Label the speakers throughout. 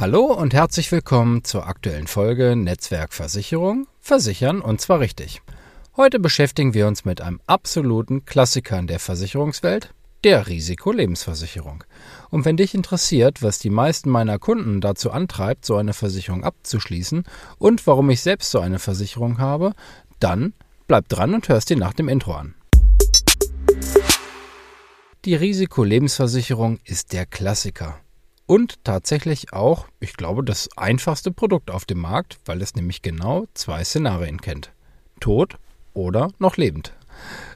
Speaker 1: Hallo und herzlich willkommen zur aktuellen Folge Netzwerkversicherung. Versichern und zwar richtig. Heute beschäftigen wir uns mit einem absoluten Klassiker in der Versicherungswelt, der Risikolebensversicherung. Und wenn dich interessiert, was die meisten meiner Kunden dazu antreibt, so eine Versicherung abzuschließen und warum ich selbst so eine Versicherung habe, dann bleib dran und hörst dir nach dem Intro an. Die Risikolebensversicherung ist der Klassiker und tatsächlich auch, ich glaube, das einfachste Produkt auf dem Markt, weil es nämlich genau zwei Szenarien kennt. Tod oder noch lebend.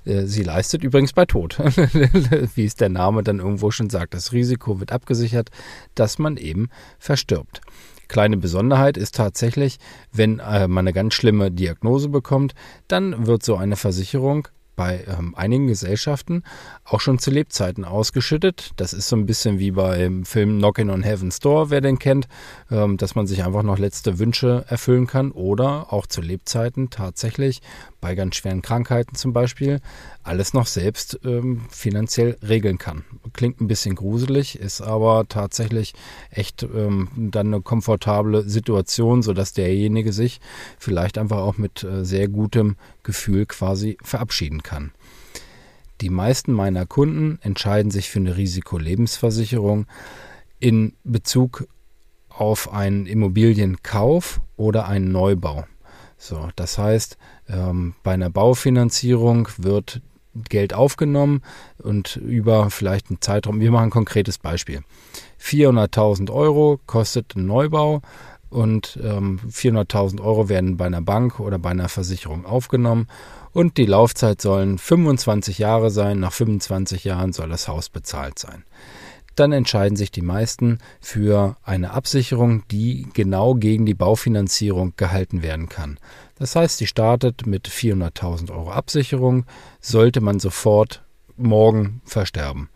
Speaker 1: Äh, sie leistet übrigens bei Tod, wie es der Name dann irgendwo schon sagt. Das Risiko wird abgesichert, dass man eben verstirbt. Kleine Besonderheit ist tatsächlich, wenn äh, man eine ganz schlimme Diagnose bekommt, dann wird so eine Versicherung bei ähm, einigen Gesellschaften auch schon zu Lebzeiten ausgeschüttet. Das ist so ein bisschen wie beim Film Knockin' on Heaven's Door, wer den kennt, ähm, dass man sich einfach noch letzte Wünsche erfüllen kann oder auch zu Lebzeiten tatsächlich bei ganz schweren Krankheiten zum Beispiel alles noch selbst ähm, finanziell regeln kann. Klingt ein bisschen gruselig, ist aber tatsächlich echt ähm, dann eine komfortable Situation, sodass derjenige sich vielleicht einfach auch mit äh, sehr gutem Gefühl quasi verabschieden kann. Die meisten meiner Kunden entscheiden sich für eine Risikolebensversicherung in Bezug auf einen Immobilienkauf oder einen Neubau. So, das heißt, ähm, bei einer Baufinanzierung wird Geld aufgenommen und über vielleicht einen Zeitraum, wir machen ein konkretes Beispiel. 400.000 Euro kostet ein Neubau und ähm, 400.000 Euro werden bei einer Bank oder bei einer Versicherung aufgenommen und die Laufzeit sollen 25 Jahre sein. Nach 25 Jahren soll das Haus bezahlt sein dann entscheiden sich die meisten für eine Absicherung, die genau gegen die Baufinanzierung gehalten werden kann. Das heißt, sie startet mit 400.000 Euro Absicherung, sollte man sofort morgen versterben.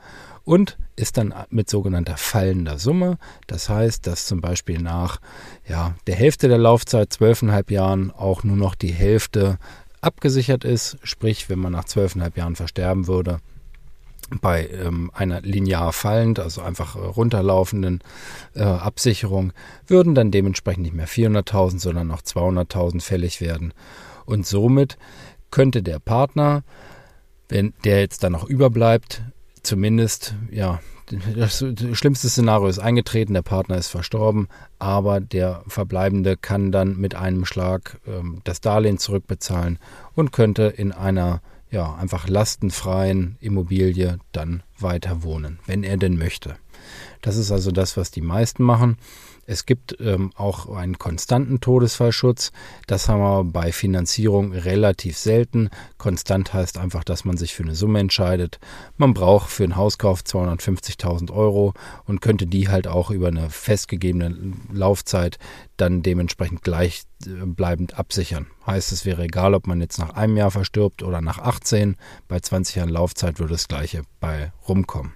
Speaker 1: Und ist dann mit sogenannter fallender Summe. Das heißt, dass zum Beispiel nach ja, der Hälfte der Laufzeit, zwölfeinhalb Jahren, auch nur noch die Hälfte abgesichert ist. Sprich, wenn man nach zwölfeinhalb Jahren versterben würde, bei ähm, einer linear fallend, also einfach äh, runterlaufenden äh, Absicherung, würden dann dementsprechend nicht mehr 400.000, sondern noch 200.000 fällig werden. Und somit könnte der Partner, wenn der jetzt dann noch überbleibt, zumindest, ja, das schlimmste Szenario ist eingetreten, der Partner ist verstorben, aber der Verbleibende kann dann mit einem Schlag ähm, das Darlehen zurückbezahlen und könnte in einer ja, einfach lastenfreien Immobilie dann weiter wohnen, wenn er denn möchte. Das ist also das, was die meisten machen. Es gibt ähm, auch einen konstanten Todesfallschutz. Das haben wir bei Finanzierung relativ selten. Konstant heißt einfach, dass man sich für eine Summe entscheidet. Man braucht für einen Hauskauf 250.000 Euro und könnte die halt auch über eine festgegebene Laufzeit dann dementsprechend gleichbleibend absichern. Heißt, es wäre egal, ob man jetzt nach einem Jahr verstirbt oder nach 18. Bei 20 Jahren Laufzeit würde das gleiche bei rumkommen.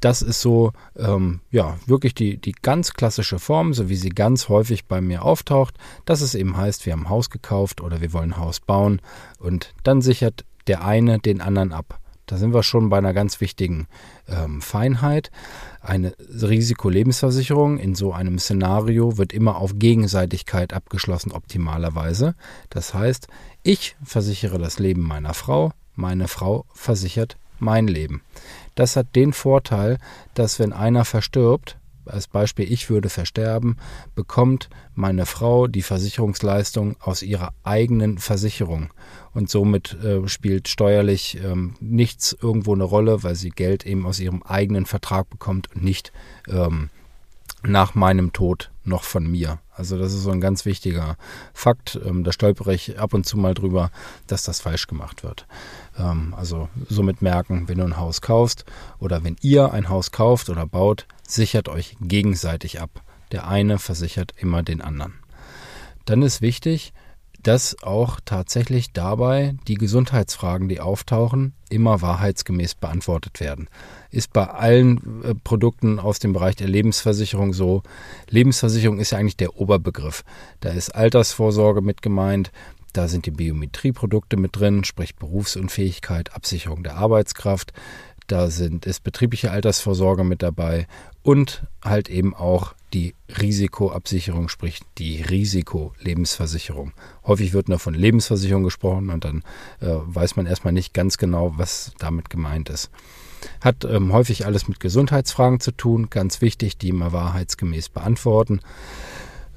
Speaker 1: Das ist so, ähm, ja, wirklich die, die ganz klassische Form, so wie sie ganz häufig bei mir auftaucht, dass es eben heißt, wir haben ein Haus gekauft oder wir wollen ein Haus bauen und dann sichert der eine den anderen ab. Da sind wir schon bei einer ganz wichtigen ähm, Feinheit. Eine Risikolebensversicherung in so einem Szenario wird immer auf Gegenseitigkeit abgeschlossen, optimalerweise. Das heißt, ich versichere das Leben meiner Frau, meine Frau versichert mein Leben. Das hat den Vorteil, dass wenn einer verstirbt, als Beispiel ich würde versterben, bekommt meine Frau die Versicherungsleistung aus ihrer eigenen Versicherung. Und somit äh, spielt steuerlich ähm, nichts irgendwo eine Rolle, weil sie Geld eben aus ihrem eigenen Vertrag bekommt und nicht ähm, nach meinem Tod noch von mir. Also das ist so ein ganz wichtiger Fakt. Ähm, da stolpere ich ab und zu mal drüber, dass das falsch gemacht wird. Ähm, also somit merken, wenn du ein Haus kaufst oder wenn ihr ein Haus kauft oder baut, sichert euch gegenseitig ab. Der eine versichert immer den anderen. Dann ist wichtig, dass auch tatsächlich dabei die Gesundheitsfragen, die auftauchen, immer wahrheitsgemäß beantwortet werden. Ist bei allen äh, Produkten aus dem Bereich der Lebensversicherung so. Lebensversicherung ist ja eigentlich der Oberbegriff. Da ist Altersvorsorge mit gemeint, da sind die Biometrieprodukte mit drin, sprich Berufsunfähigkeit, Absicherung der Arbeitskraft. da sind, ist betriebliche Altersvorsorge mit dabei und halt eben auch die Risikoabsicherung, sprich die Risikolebensversicherung. Häufig wird nur von Lebensversicherung gesprochen und dann äh, weiß man erstmal nicht ganz genau, was damit gemeint ist. Hat ähm, häufig alles mit Gesundheitsfragen zu tun, ganz wichtig, die immer wahrheitsgemäß beantworten.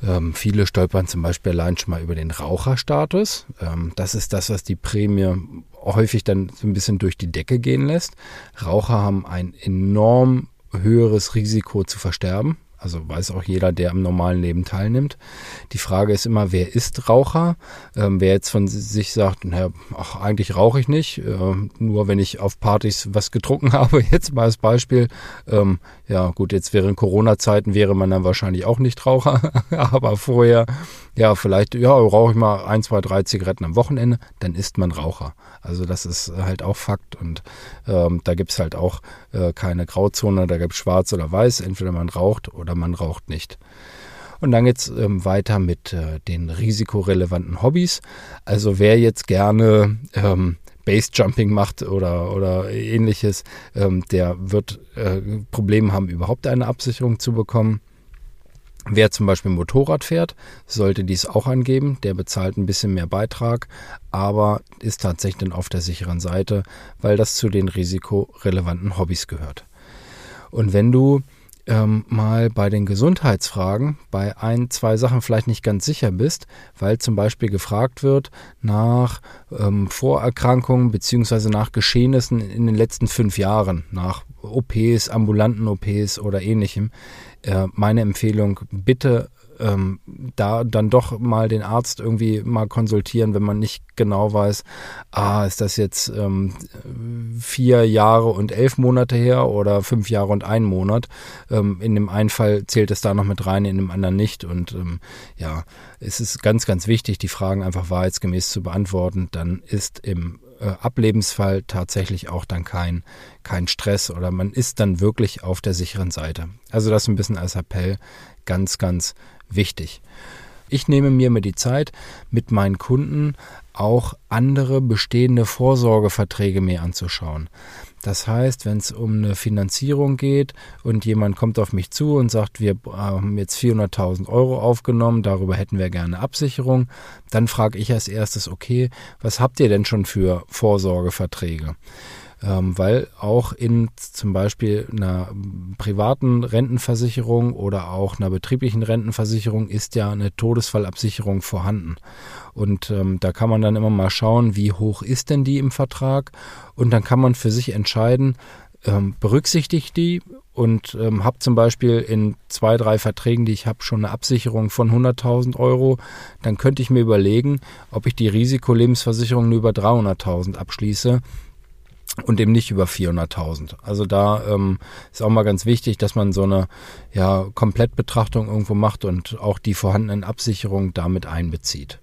Speaker 1: Ähm, viele stolpern zum Beispiel allein schon mal über den Raucherstatus. Ähm, das ist das, was die Prämie häufig dann so ein bisschen durch die Decke gehen lässt. Raucher haben ein enorm höheres Risiko zu versterben. Also weiß auch jeder, der am normalen Leben teilnimmt. Die Frage ist immer, wer ist Raucher? Ähm, wer jetzt von sich sagt, naja, ach, eigentlich rauche ich nicht, äh, nur wenn ich auf Partys was getrunken habe, jetzt mal als Beispiel. Ähm, ja, gut, jetzt während Corona-Zeiten wäre man dann wahrscheinlich auch nicht Raucher, aber vorher, ja, vielleicht, ja, rauche ich mal ein, zwei, drei Zigaretten am Wochenende, dann ist man Raucher. Also das ist halt auch Fakt und ähm, da gibt's halt auch äh, keine Grauzone, da gibt's schwarz oder weiß, entweder man raucht oder man raucht nicht. Und dann geht's ähm, weiter mit äh, den risikorelevanten Hobbys. Also wer jetzt gerne ähm, Basejumping macht oder, oder ähnliches, ähm, der wird äh, Probleme haben, überhaupt eine Absicherung zu bekommen. Wer zum Beispiel Motorrad fährt, sollte dies auch angeben. Der bezahlt ein bisschen mehr Beitrag, aber ist tatsächlich dann auf der sicheren Seite, weil das zu den risikorelevanten Hobbys gehört. Und wenn du ähm, mal bei den Gesundheitsfragen bei ein, zwei Sachen vielleicht nicht ganz sicher bist, weil zum Beispiel gefragt wird nach ähm, Vorerkrankungen beziehungsweise nach Geschehnissen in den letzten fünf Jahren, nach OPs, ambulanten OPs oder ähnlichem. Äh, meine Empfehlung, bitte ähm, da dann doch mal den Arzt irgendwie mal konsultieren, wenn man nicht genau weiß, ah, ist das jetzt ähm, vier Jahre und elf Monate her oder fünf Jahre und ein Monat. Ähm, in dem einen Fall zählt es da noch mit rein, in dem anderen nicht. Und ähm, ja, es ist ganz, ganz wichtig, die Fragen einfach wahrheitsgemäß zu beantworten. Dann ist im äh, Ablebensfall tatsächlich auch dann kein, kein Stress oder man ist dann wirklich auf der sicheren Seite. Also das ein bisschen als Appell ganz, ganz wichtig. Ich nehme mir mir die Zeit, mit meinen Kunden auch andere bestehende Vorsorgeverträge mir anzuschauen. Das heißt, wenn es um eine Finanzierung geht und jemand kommt auf mich zu und sagt, wir haben jetzt 400.000 Euro aufgenommen, darüber hätten wir gerne Absicherung, dann frage ich als erstes, okay, was habt ihr denn schon für Vorsorgeverträge? Ähm, weil auch in zum Beispiel einer privaten Rentenversicherung oder auch einer betrieblichen Rentenversicherung ist ja eine Todesfallabsicherung vorhanden. Und ähm, da kann man dann immer mal schauen, wie hoch ist denn die im Vertrag? Und dann kann man für sich entscheiden, ähm, berücksichtigt die und ähm, habe zum Beispiel in zwei, drei Verträgen, die ich habe, schon eine Absicherung von 100.000 Euro, dann könnte ich mir überlegen, ob ich die Risikolebensversicherung nur über 300.000 abschließe und eben nicht über 400.000. Also da ähm, ist auch mal ganz wichtig, dass man so eine ja, Komplettbetrachtung irgendwo macht und auch die vorhandenen Absicherungen damit einbezieht.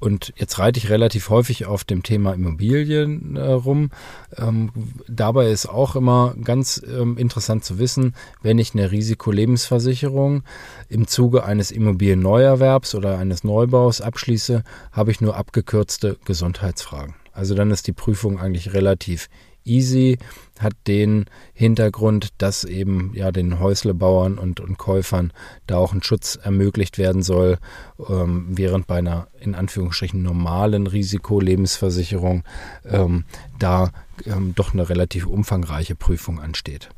Speaker 1: Und jetzt reite ich relativ häufig auf dem Thema Immobilien äh, rum. Ähm, dabei ist auch immer ganz ähm, interessant zu wissen, wenn ich eine Risikolebensversicherung im Zuge eines Immobilienneuerwerbs oder eines Neubaus abschließe, habe ich nur abgekürzte Gesundheitsfragen. Also dann ist die Prüfung eigentlich relativ easy, hat den Hintergrund, dass eben ja den Häuslebauern und, und Käufern da auch ein Schutz ermöglicht werden soll, ähm, während bei einer in Anführungsstrichen normalen Risikolebensversicherung ähm, da ähm, doch eine relativ umfangreiche Prüfung ansteht.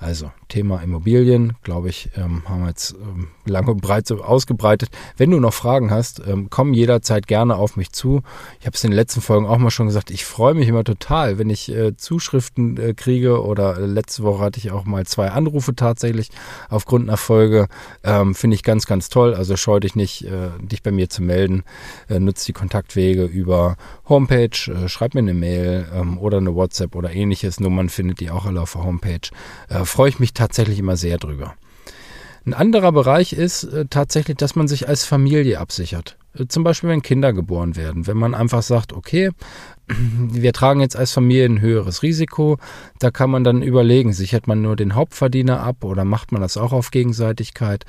Speaker 1: Also Thema Immobilien, glaube ich, ähm, haben wir jetzt ähm, lange und breit so ausgebreitet. Wenn du noch Fragen hast, ähm, komm jederzeit gerne auf mich zu. Ich habe es in den letzten Folgen auch mal schon gesagt, ich freue mich immer total, wenn ich äh, Zuschriften äh, kriege oder äh, letzte Woche hatte ich auch mal zwei Anrufe tatsächlich aufgrund einer Folge. Ähm, Finde ich ganz, ganz toll. Also scheu dich nicht, äh, dich bei mir zu melden. Äh, nutzt die Kontaktwege über Homepage, äh, schreib mir eine Mail ähm, oder eine WhatsApp oder ähnliches. Nummern findet ihr auch alle auf der Homepage. Freue ich mich tatsächlich immer sehr drüber. Ein anderer Bereich ist äh, tatsächlich, dass man sich als Familie absichert. Äh, zum Beispiel, wenn Kinder geboren werden. Wenn man einfach sagt, okay, wir tragen jetzt als Familie ein höheres Risiko, da kann man dann überlegen, sichert man nur den Hauptverdiener ab oder macht man das auch auf Gegenseitigkeit?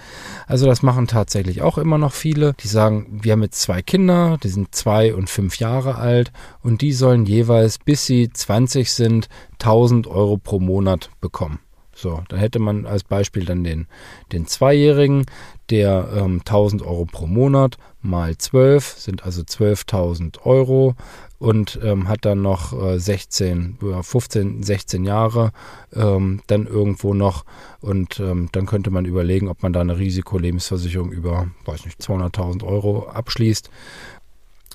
Speaker 1: Also das machen tatsächlich auch immer noch viele, die sagen, wir haben jetzt zwei Kinder, die sind zwei und fünf Jahre alt und die sollen jeweils, bis sie 20 sind, 1000 Euro pro Monat bekommen. So, dann hätte man als Beispiel dann den, den Zweijährigen, der ähm, 1000 Euro pro Monat mal 12 sind also 12.000 Euro und ähm, hat dann noch äh, 16, 15, 16 Jahre ähm, dann irgendwo noch und ähm, dann könnte man überlegen, ob man da eine Risikolebensversicherung über, weiß nicht, 200.000 Euro abschließt.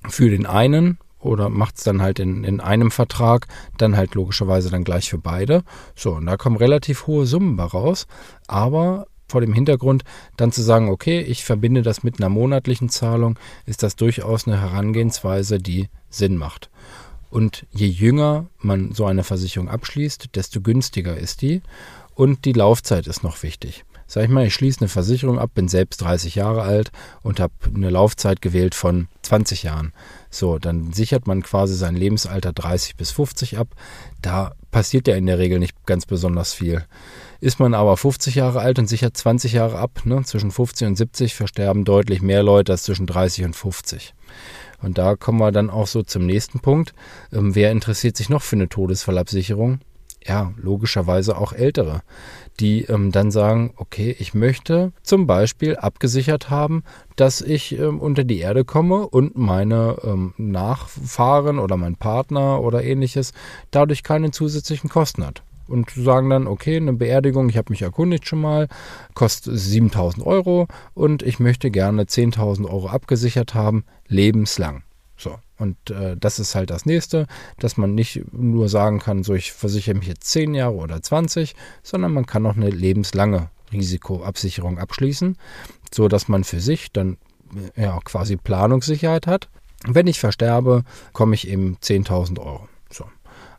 Speaker 1: Für den einen oder macht es dann halt in, in einem Vertrag, dann halt logischerweise dann gleich für beide. So, und da kommen relativ hohe Summen raus, aber vor dem Hintergrund dann zu sagen, okay, ich verbinde das mit einer monatlichen Zahlung, ist das durchaus eine Herangehensweise, die Sinn macht. Und je jünger man so eine Versicherung abschließt, desto günstiger ist die. Und die Laufzeit ist noch wichtig. Sag ich mal, ich schließe eine Versicherung ab, bin selbst 30 Jahre alt und habe eine Laufzeit gewählt von 20 Jahren. So, dann sichert man quasi sein Lebensalter 30 bis 50 ab. Da passiert ja in der Regel nicht ganz besonders viel. Ist man aber 50 Jahre alt und sichert 20 Jahre ab, ne, zwischen 50 und 70 versterben deutlich mehr Leute als zwischen 30 und 50. Und da kommen wir dann auch so zum nächsten Punkt. Ähm, wer interessiert sich noch für eine Todesfallabsicherung? ja, logischerweise auch Ältere, die ähm, dann sagen, okay, ich möchte zum Beispiel abgesichert haben, dass ich ähm, unter die Erde komme und meine ähm, Nachfahren oder mein Partner oder ähnliches dadurch keine zusätzlichen Kosten hat. Und sagen dann, okay, eine Beerdigung, ich habe mich erkundigt schon mal, kostet 7000 Euro und ich möchte gerne 10.000 Euro abgesichert haben, lebenslang. So, und äh, das ist halt das nächste, dass man nicht nur sagen kann, so ich versichere mich jetzt 10 Jahre oder 20, sondern man kann auch eine lebenslange Risikoabsicherung abschließen, so dass man für sich dann äh, ja quasi Planungssicherheit hat. Wenn ich versterbe, komme ich eben 10.000 Euro.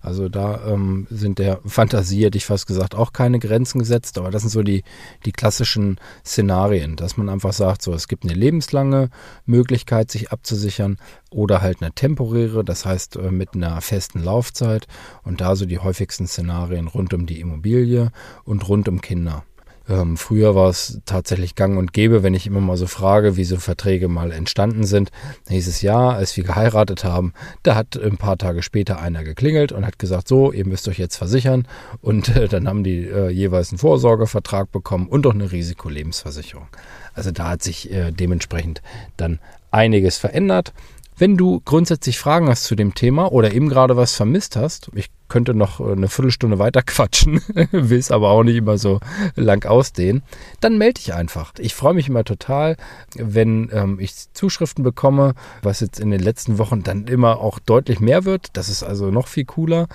Speaker 1: Also da ähm, sind der Fantasie, hätte ich fast gesagt, auch keine Grenzen gesetzt. Aber das sind so die, die klassischen Szenarien, dass man einfach sagt, so es gibt eine lebenslange Möglichkeit, sich abzusichern oder halt eine temporäre, das heißt äh, mit einer festen Laufzeit. Und da so die häufigsten Szenarien rund um die Immobilie und rund um Kinder. Ähm, früher war es tatsächlich gang und gäbe, wenn ich immer mal so frage, wie so Verträge mal entstanden sind. Dann hieß es ja, als wir geheiratet haben, da hat ein paar Tage später einer geklingelt und hat gesagt, so, ihr müsst euch jetzt versichern. Und äh, dann haben die äh, jeweils einen Vorsorgevertrag bekommen und auch eine Risikolebensversicherung. Also da hat sich äh, dementsprechend dann einiges verändert. Wenn du grundsätzlich Fragen hast zu dem Thema oder eben gerade was vermisst hast, ich könnte noch äh, eine Viertelstunde weiter quatschen, will es aber auch nicht immer so lang ausdehnen, dann melde dich einfach. Ich freue mich immer total, wenn ähm, ich Zuschriften bekomme, was jetzt in den letzten Wochen dann immer auch deutlich mehr wird. Das ist also noch viel cooler.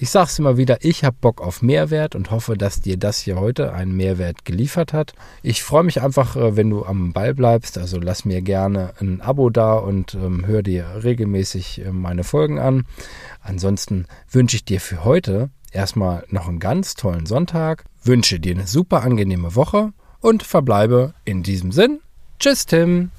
Speaker 1: Ich sage es immer wieder, ich habe Bock auf Mehrwert und hoffe, dass dir das hier heute einen Mehrwert geliefert hat. Ich freue mich einfach, äh, wenn du am Ball bleibst. Also lass mir gerne ein Abo da und ähm, hör dir regelmäßig äh, meine Folgen an. Ansonsten wünsche ich dir für heute erstmal noch einen ganz tollen Sonntag, wünsche dir eine super angenehme Woche und verbleibe in diesem Sinn. Tschüss, Tim.